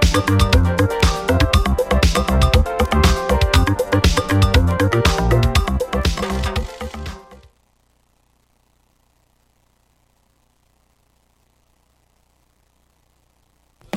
Thank you.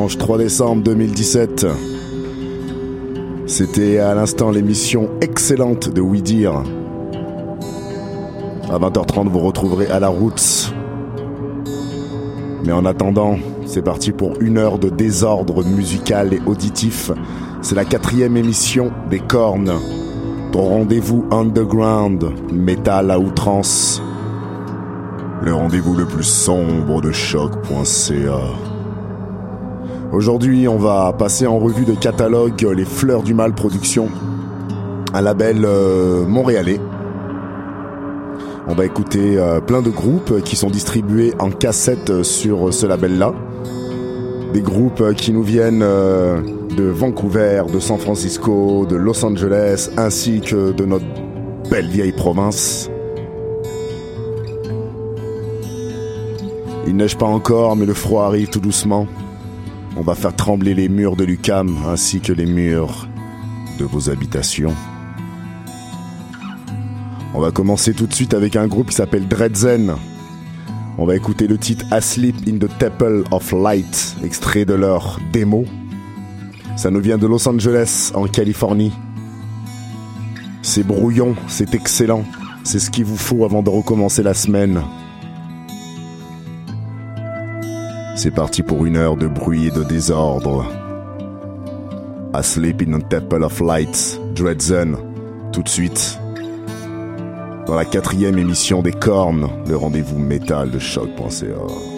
Dimanche 3 décembre 2017. C'était à l'instant l'émission excellente de Oui Dire. À 20h30, vous retrouverez à la route. Mais en attendant, c'est parti pour une heure de désordre musical et auditif. C'est la quatrième émission des cornes. Ton rendez-vous underground, métal à outrance. Le rendez-vous le plus sombre de choc.ca. Aujourd'hui, on va passer en revue de catalogue Les Fleurs du Mal Production, un label euh, montréalais. On va écouter euh, plein de groupes qui sont distribués en cassette sur ce label-là. Des groupes qui nous viennent euh, de Vancouver, de San Francisco, de Los Angeles, ainsi que de notre belle vieille province. Il neige pas encore, mais le froid arrive tout doucement. On va faire trembler les murs de l'UCAM ainsi que les murs de vos habitations. On va commencer tout de suite avec un groupe qui s'appelle Dredzen. On va écouter le titre Asleep in the Temple of Light, extrait de leur démo. Ça nous vient de Los Angeles, en Californie. C'est brouillon, c'est excellent. C'est ce qu'il vous faut avant de recommencer la semaine. C'est parti pour une heure de bruit et de désordre. Asleep in a Temple of Lights, Dreadzen, tout de suite. Dans la quatrième émission des cornes, le rendez-vous métal de choc.ca.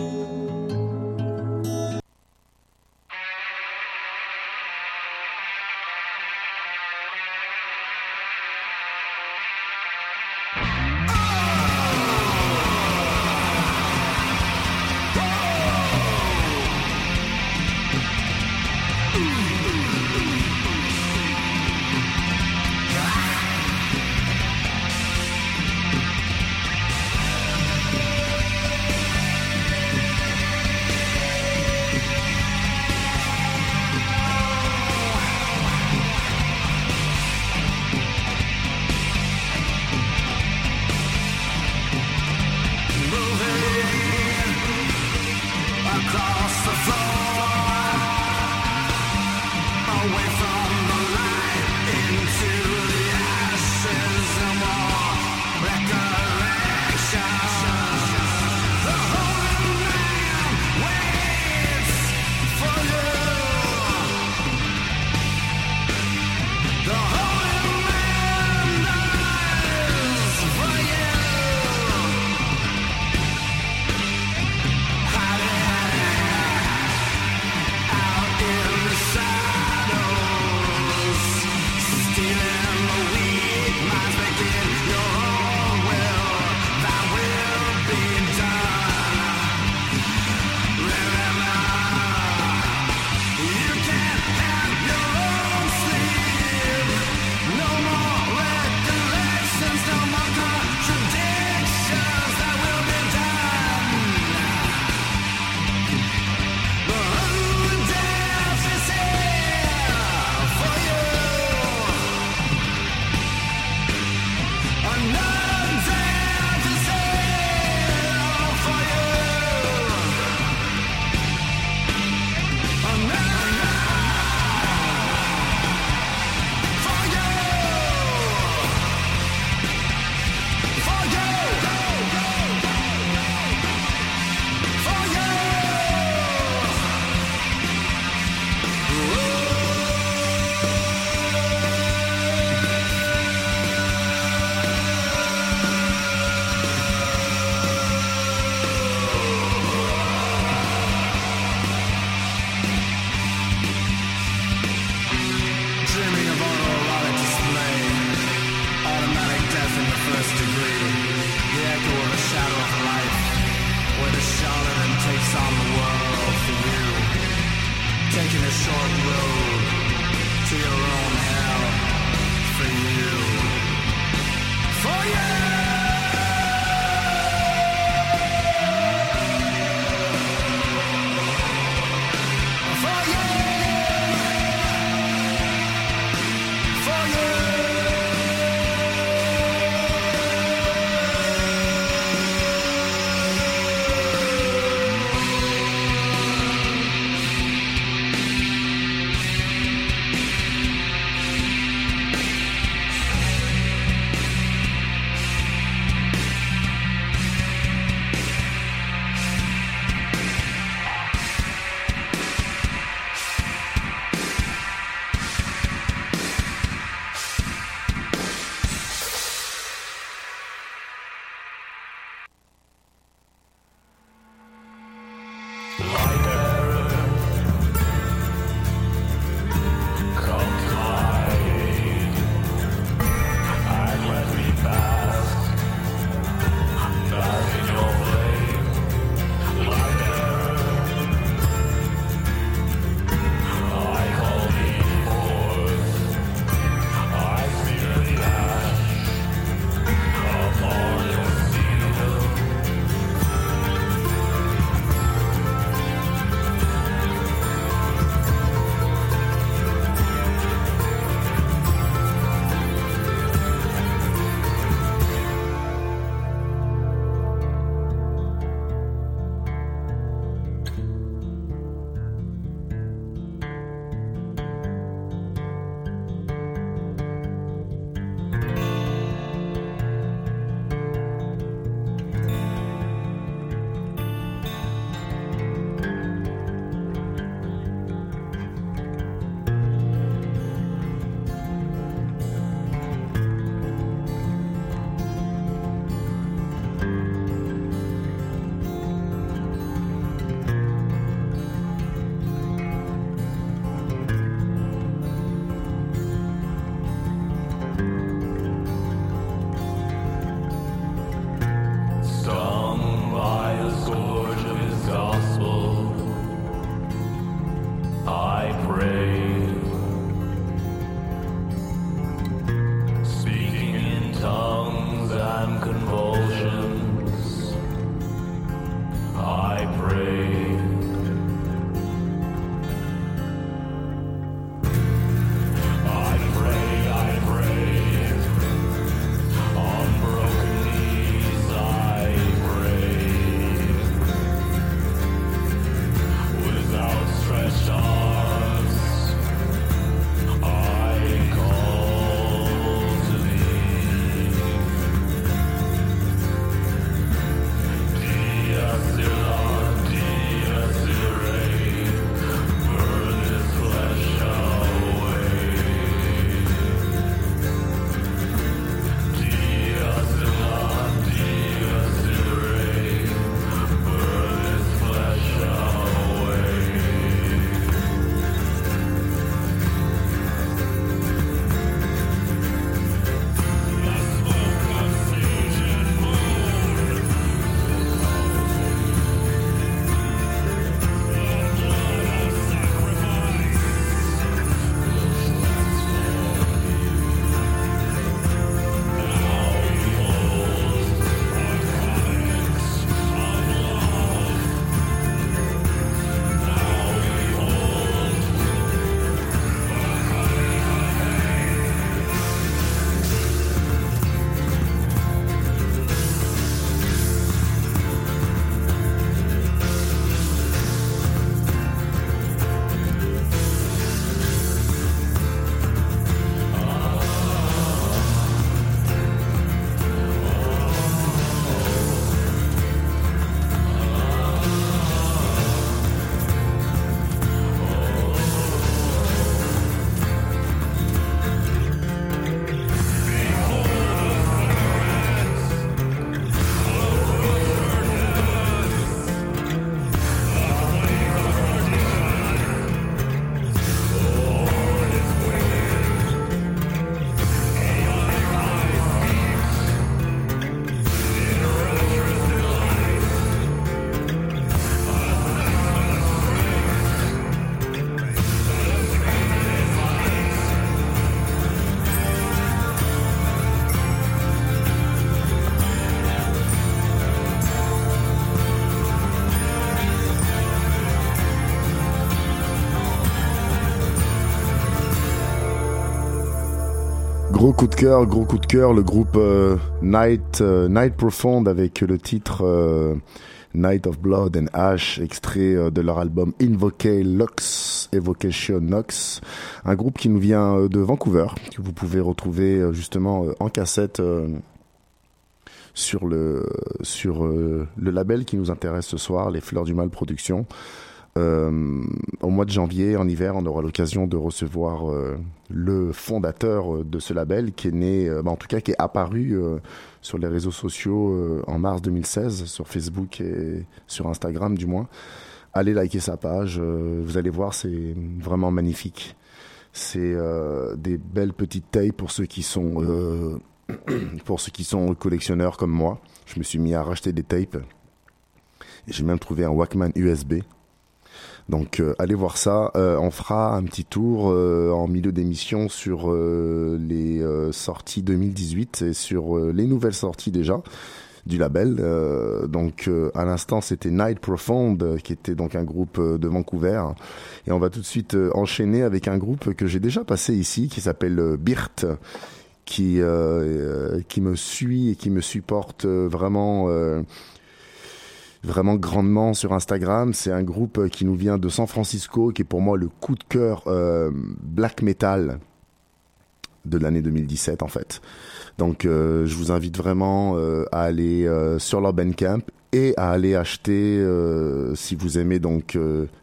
coup de cœur, gros coup de cœur, le groupe euh, Night, euh, Night Profound avec le titre euh, Night of Blood and Ash, extrait de leur album Invoke Lux, Evocation Nox, un groupe qui nous vient de Vancouver, que vous pouvez retrouver justement en cassette sur le sur le label qui nous intéresse ce soir, les Fleurs du Mal Production. Euh, au mois de janvier, en hiver, on aura l'occasion de recevoir euh, le fondateur euh, de ce label qui est né, bah, en tout cas qui est apparu sur les réseaux sociaux en mars 2016, sur Facebook et sur Instagram du moins. Allez liker sa page, vous allez voir, c'est vraiment magnifique. C'est des belles petites tailles pour ceux qui sont pour ceux qui sont collectionneurs comme moi. Je me suis mis à racheter des tapes. J'ai même trouvé un Walkman USB donc euh, allez voir ça. Euh, on fera un petit tour euh, en milieu d'émission sur les sorties 2018 et sur les nouvelles sorties déjà du label. donc à l'instant c'était Night Profound qui était donc un groupe de Vancouver et on va tout de suite enchaîner avec un groupe que j'ai déjà passé ici qui s'appelle Birt qui qui me suit et qui me supporte vraiment vraiment grandement sur Instagram. C'est un groupe euh, qui nous vient de San Francisco, qui est pour moi le coup de cœur euh, black metal de l'année 2017 en fait. Donc euh, je vous invite vraiment à aller sur leur Bandcamp et à aller acheter si vous aimez donc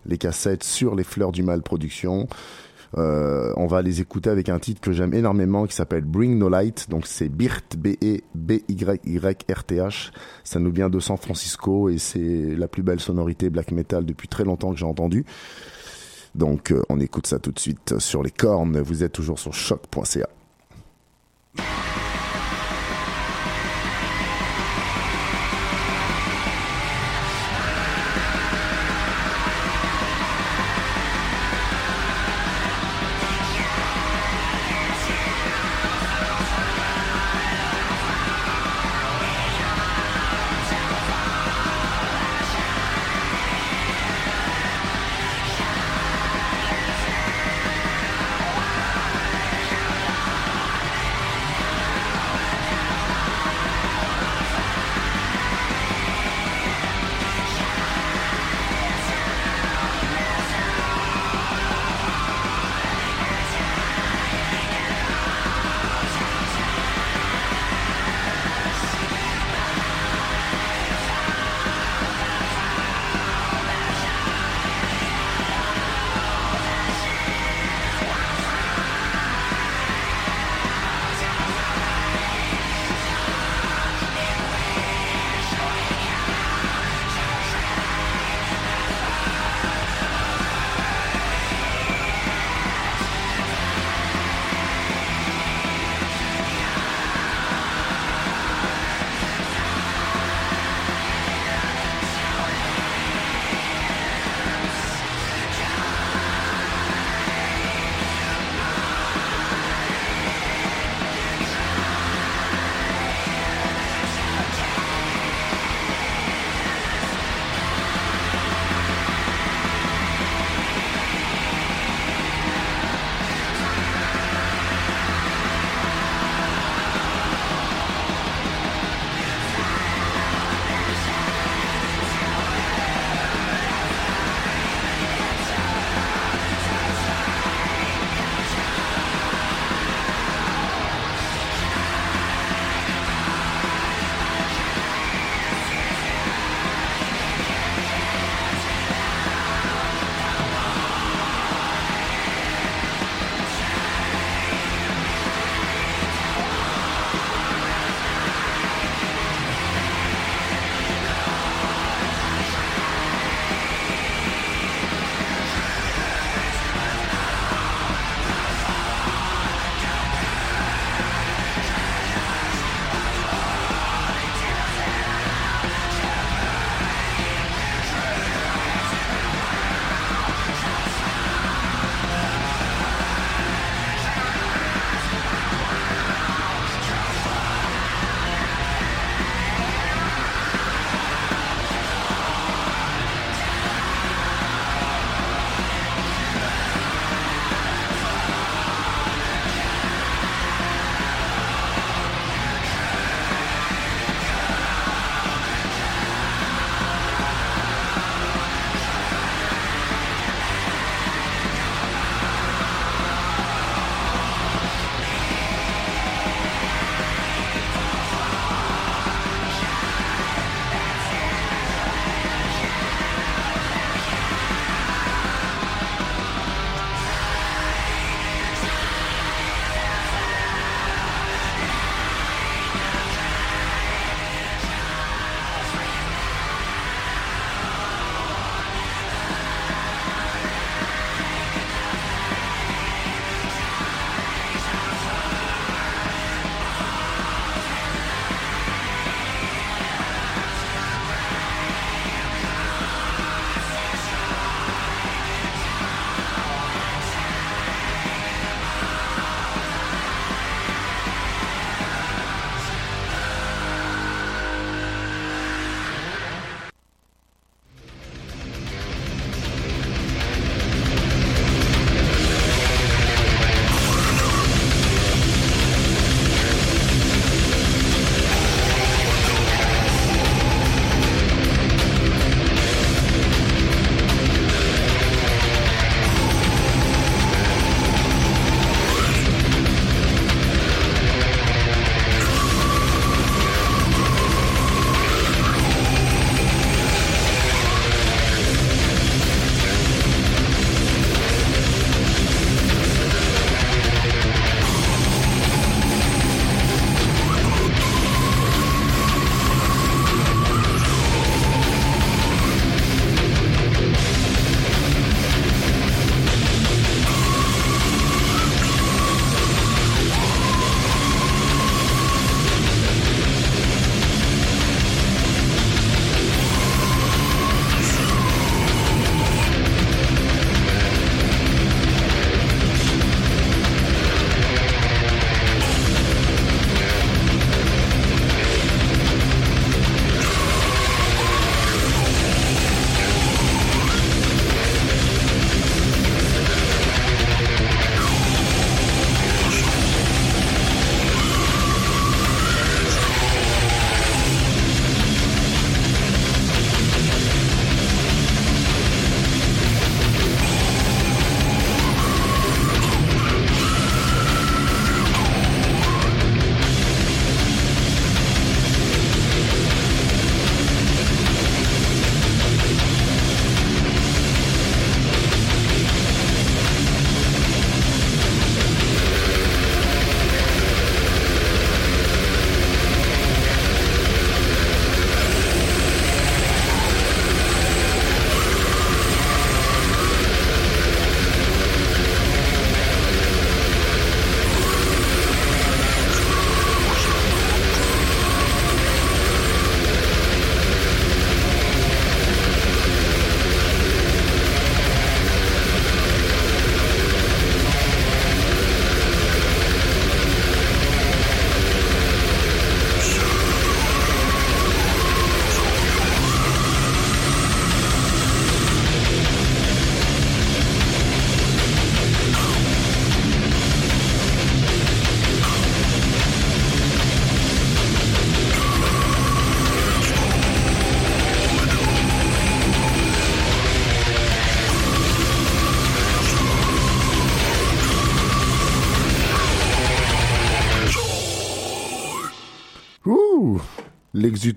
les cassettes sur les Fleurs du Mal Production. Euh, on va les écouter avec un titre que j'aime énormément qui s'appelle Bring No Light. Donc c'est Birt, B-E-B-Y-Y-R-T-H. Ça nous vient de San Francisco et c'est la plus belle sonorité black metal depuis très longtemps que j'ai entendu. Donc euh, on écoute ça tout de suite sur les cornes. Vous êtes toujours sur choc.ca.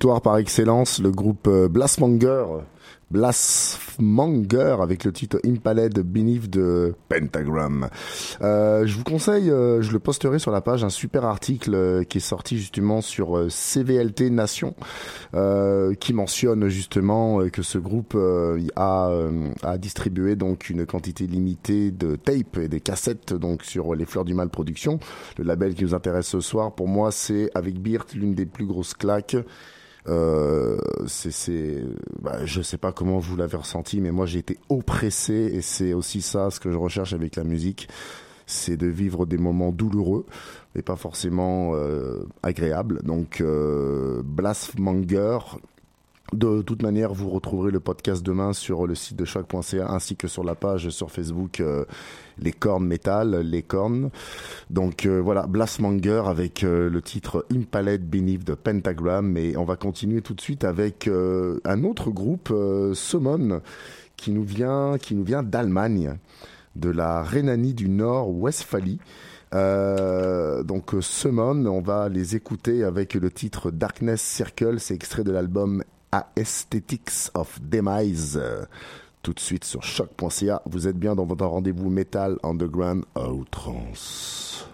Par excellence, le groupe euh, Blastmonger Blasphmonger avec le titre Impaled Beneath de Pentagram. Euh, je vous conseille, euh, je le posterai sur la page, un super article euh, qui est sorti justement sur euh, CVLT Nation, qui mentionne justement que ce groupe a, a distribué donc une quantité limitée de tapes et des cassettes donc sur les Fleurs du Mal Production. Le label qui nous intéresse ce soir, pour moi, c'est avec Birt l'une des plus grosses claques. Euh, c'est, bah, je sais pas comment vous l'avez ressenti, mais moi j'ai été oppressé et c'est aussi ça ce que je recherche avec la musique, c'est de vivre des moments douloureux et pas forcément euh, agréables. Donc euh, de toute manière, vous retrouverez le podcast demain sur le site de choc.ca ainsi que sur la page sur Facebook euh, Les Cornes Metal, Les Cornes. Donc euh, voilà, Blastmonger avec euh, le titre Impaled Beneath the Pentagram et on va continuer tout de suite avec un autre groupe, Summon, qui nous vient, qui nous vient d'Allemagne, de la Rhénanie du Nord-Westphalie. donc Summon, on va les écouter avec le titre Darkness Circle, c'est extrait de l'album Aesthetics of Demise. Tout de suite sur choc.ca. Vous êtes bien dans votre rendez-vous Metal Underground outrance.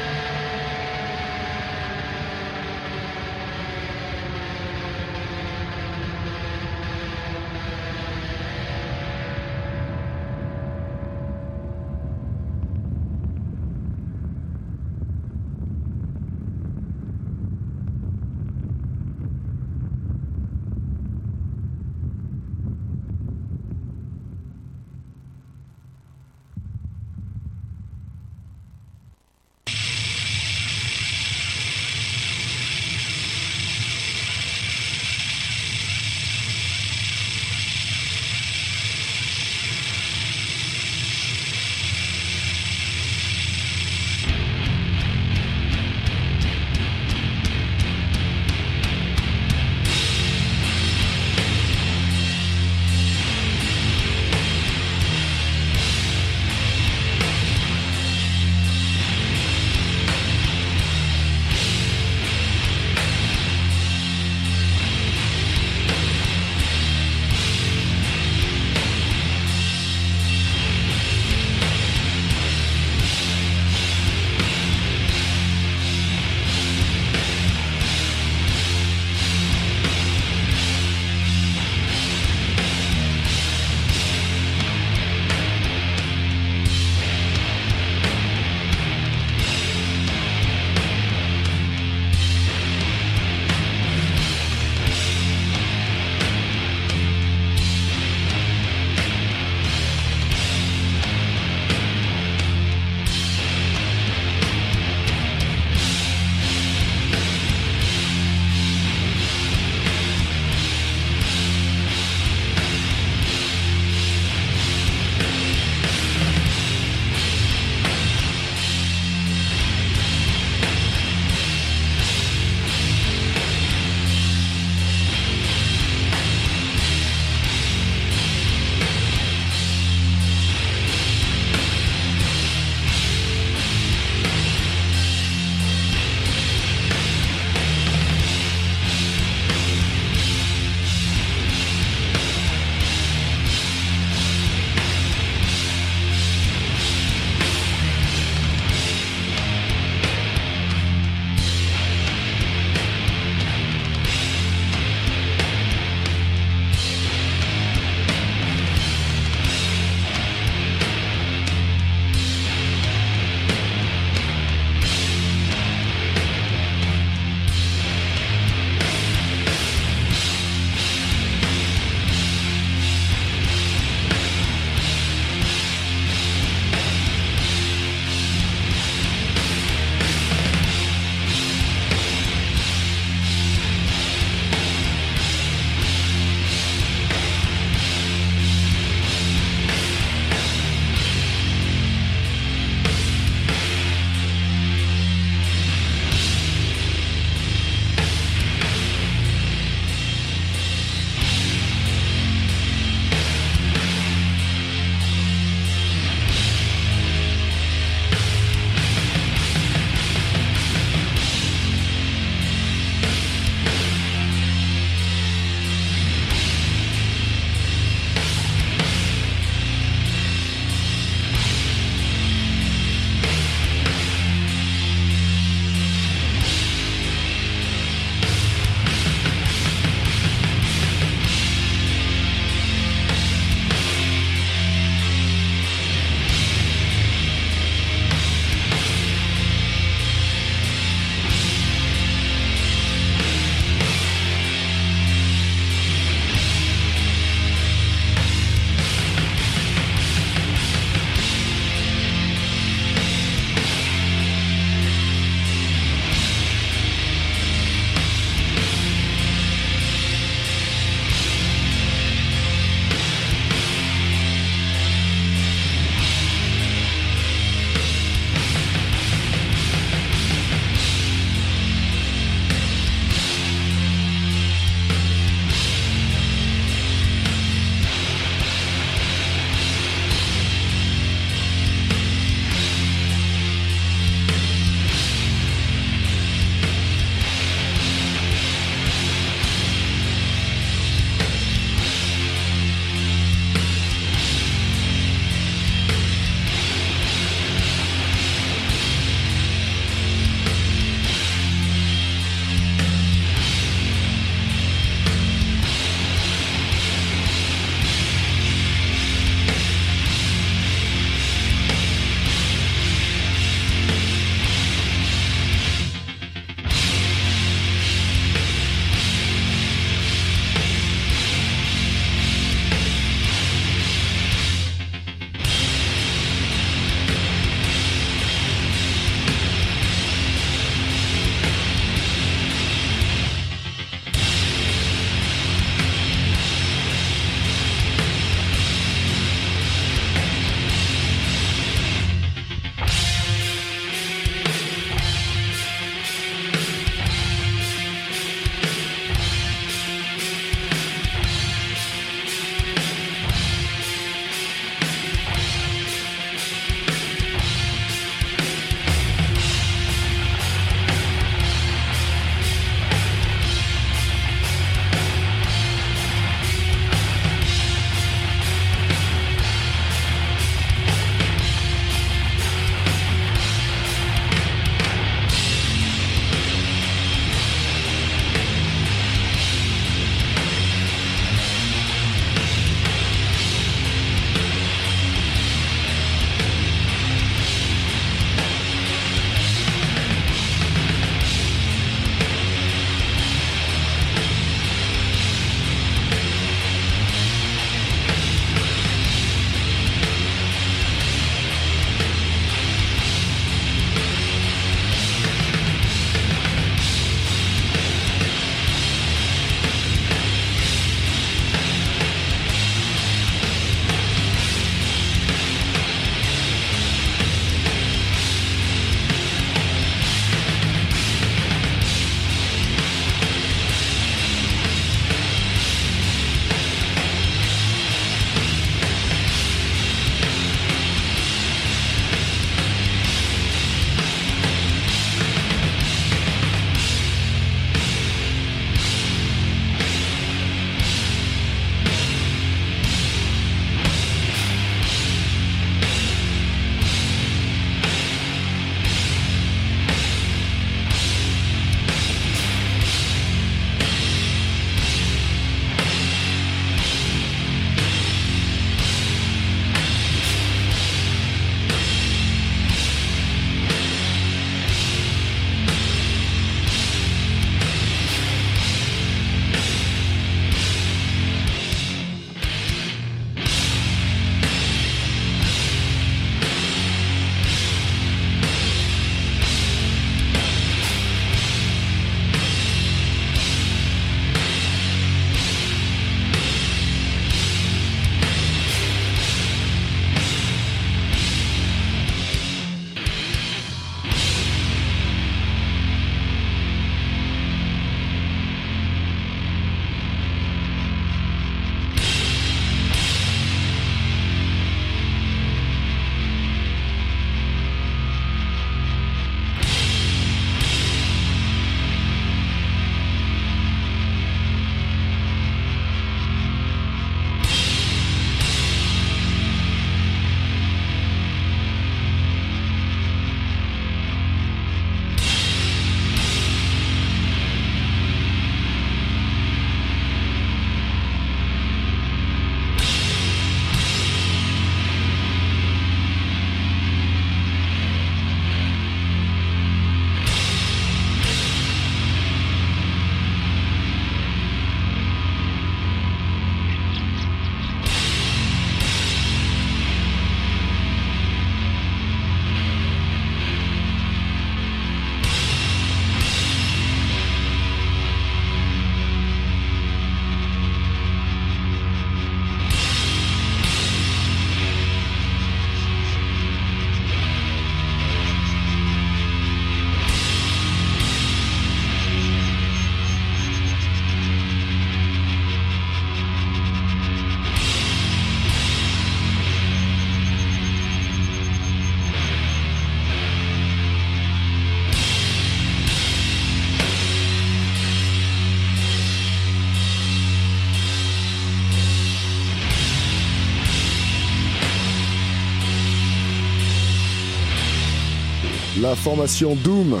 La formation Doom,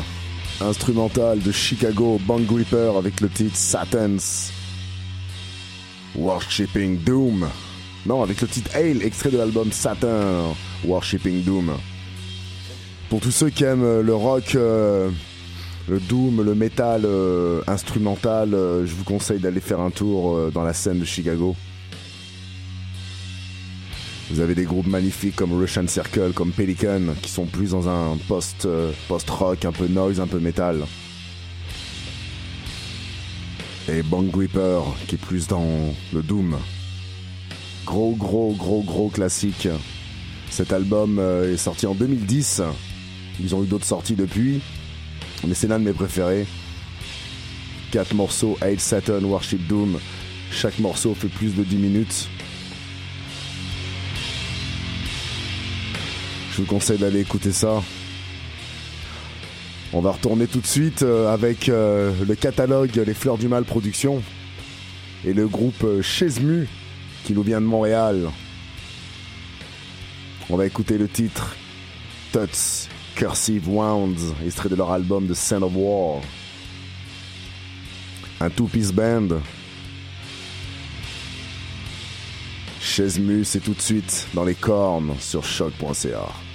instrumentale de Chicago Bang Gripper avec le titre Satan's Worshipping Doom. Non, avec le titre Hail, extrait de l'album Saturn Worshipping Doom. Pour tous ceux qui aiment le rock, euh, le doom, le metal euh, instrumental, euh, je vous conseille d'aller faire un tour dans la scène de Chicago. Vous avez des groupes magnifiques comme Russian Circle, comme Pelican, qui sont plus dans un euh, post-rock, un peu noise, un peu metal. Et Bang Gripper, qui est plus dans le doom. Gros, gros, gros, gros classique. Cet album euh, est sorti en 2010. Ils ont eu d'autres sorties depuis, mais c'est l'un de mes préférés. 4 morceaux, 8 Saturn, Worship Doom. Chaque morceau fait plus de 10 minutes. Vous conseille d'aller écouter ça. On va retourner tout de suite euh, avec euh, le catalogue Les Fleurs du Mal Production et le groupe euh, Chesmu qui nous vient de Montréal. On va écouter le titre Tuts Cursive Wounds, extrait de leur album The Sand of War. Un two-piece band. Chesmu, c'est tout de suite dans les cornes sur choc.ca.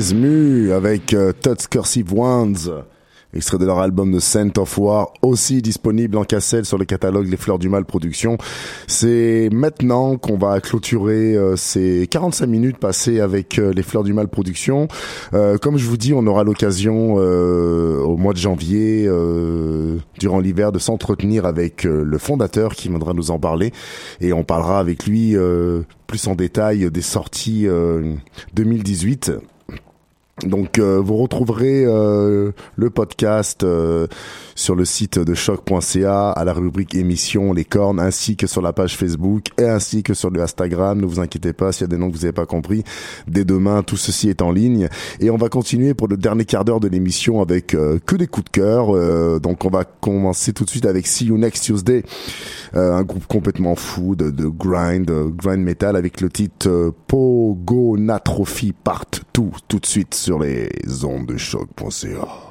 Avec euh, Cursive Ones extrait de leur album The Scent of War, aussi disponible en cassette sur le catalogue Les Fleurs du Mal Production. C'est maintenant qu'on va clôturer euh, ces 45 minutes passées avec euh, Les Fleurs du Mal Production. Euh, comme je vous dis, on aura l'occasion au mois de janvier, durant l'hiver, de s'entretenir avec le fondateur qui viendra nous en parler et on parlera avec lui plus en détail des sorties 2018 donc euh, vous retrouverez euh, le podcast euh, sur le site de choc.ca à la rubrique émission les cornes ainsi que sur la page Facebook et ainsi que sur le Instagram. Ne vous inquiétez pas s'il y a des noms que vous n'avez pas compris. Dès demain, tout ceci est en ligne et on va continuer pour le dernier quart d'heure de l'émission avec que des coups de cœur. donc on va commencer tout de suite avec See You Next Tuesday, un groupe complètement fou de, de grind, grind metal avec le titre Pogo Natrophy Part 2 tout de suite sur les ondes de choc.ca.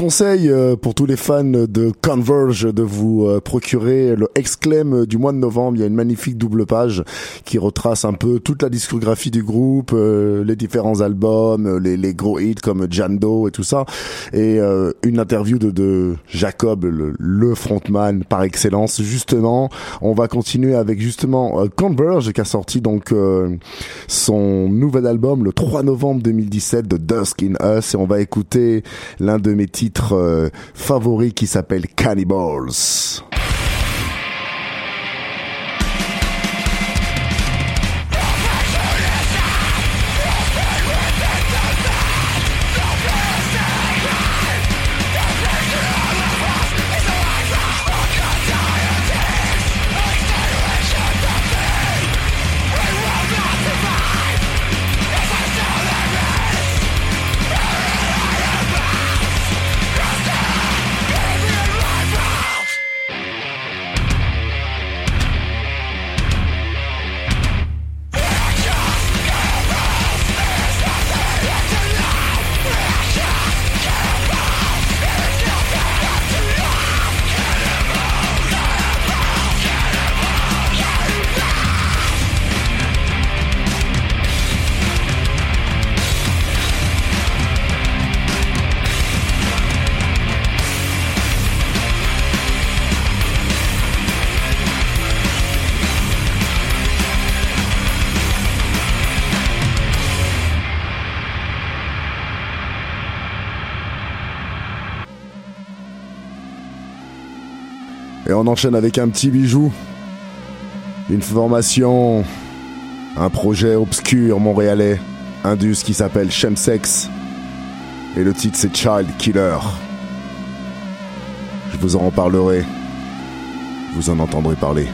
conseille euh, pour tous les fans de Converge de vous euh, procurer le Exclaim du mois de novembre. Il y a une magnifique double page qui retrace un peu toute la discographie du groupe, euh, les différents albums, les, les, gros hits comme Jando et tout ça, et une interview de, de Jacob, le, le, frontman par excellence. Justement, on va continuer avec justement Converge qui a sorti donc son nouvel album le 3 novembre 2017 de Dusk in Us et on va écouter l'un de mes titres euh, favori qui s'appelle Cannibals. Enchaîne avec un petit bijou. Une formation, un projet obscur montréalais, indus qui s'appelle Chemsex. Et le titre c'est Child Killer. Je vous en reparlerai. Vous en entendrez parler.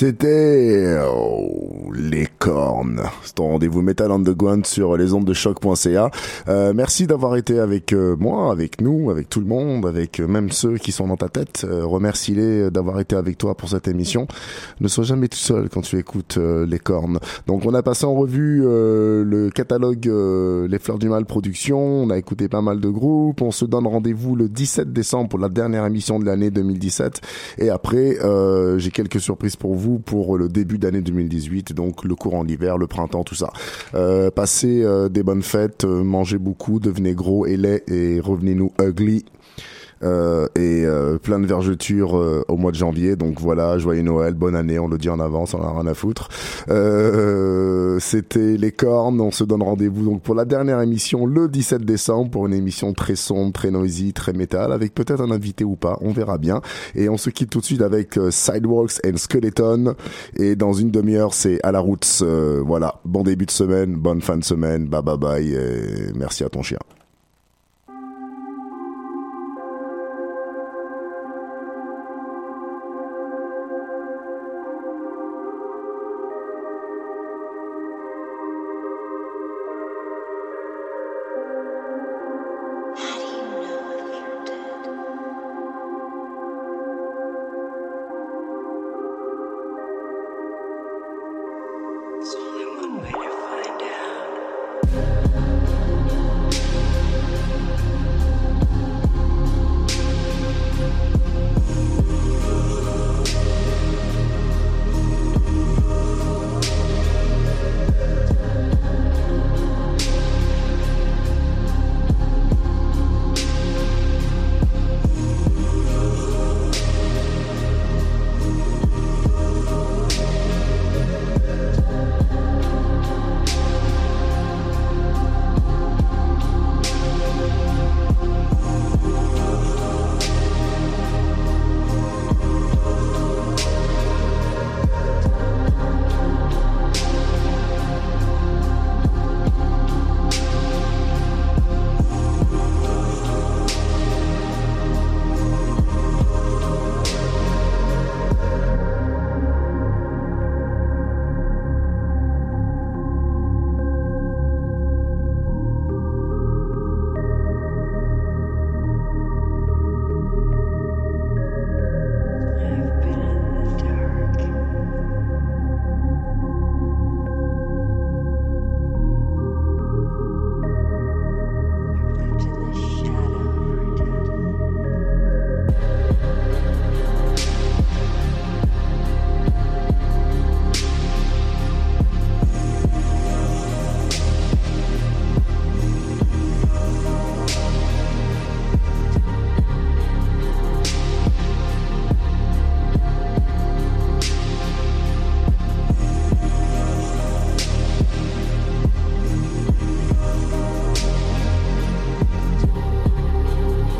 C'était oh, les cornes. C'est ton rendez-vous Metal Underground sur les ondes de choc.ca. Euh, merci d'avoir été avec euh, moi, avec nous, avec tout le monde, avec euh, même ceux qui sont dans ta tête. Euh, remercie-les d'avoir été avec toi pour cette émission. Ne sois jamais tout seul quand tu écoutes les cornes. Donc on a passé en revue le catalogue Les Fleurs du Mal Production. On a écouté pas mal de groupes. On se donne rendez-vous le 17 décembre pour la dernière émission de l'année 2017. Et après, j'ai quelques surprises pour vous pour le début d'année 2018, donc le courant d'hiver, le printemps, tout ça. Euh, passez euh, des bonnes fêtes, euh, mangez beaucoup, devenez gros et laid et revenez-nous ugly. Euh, et euh, plein de vergetures euh, au mois de janvier. Donc voilà, joyeux Noël, bonne année, on le dit en avance, on a rien à foutre. C'était les cornes, on se donne rendez-vous donc pour la dernière émission le 17 décembre pour une émission très sombre, très noisy, très métal, avec peut-être un invité ou pas, on verra bien. Et on se quitte tout de suite avec Sidewalks and Skeleton. Et dans une demi-heure, c'est à la route. voilà, bon début de semaine, bonne fin de semaine, bye bye bye, et merci à ton chien.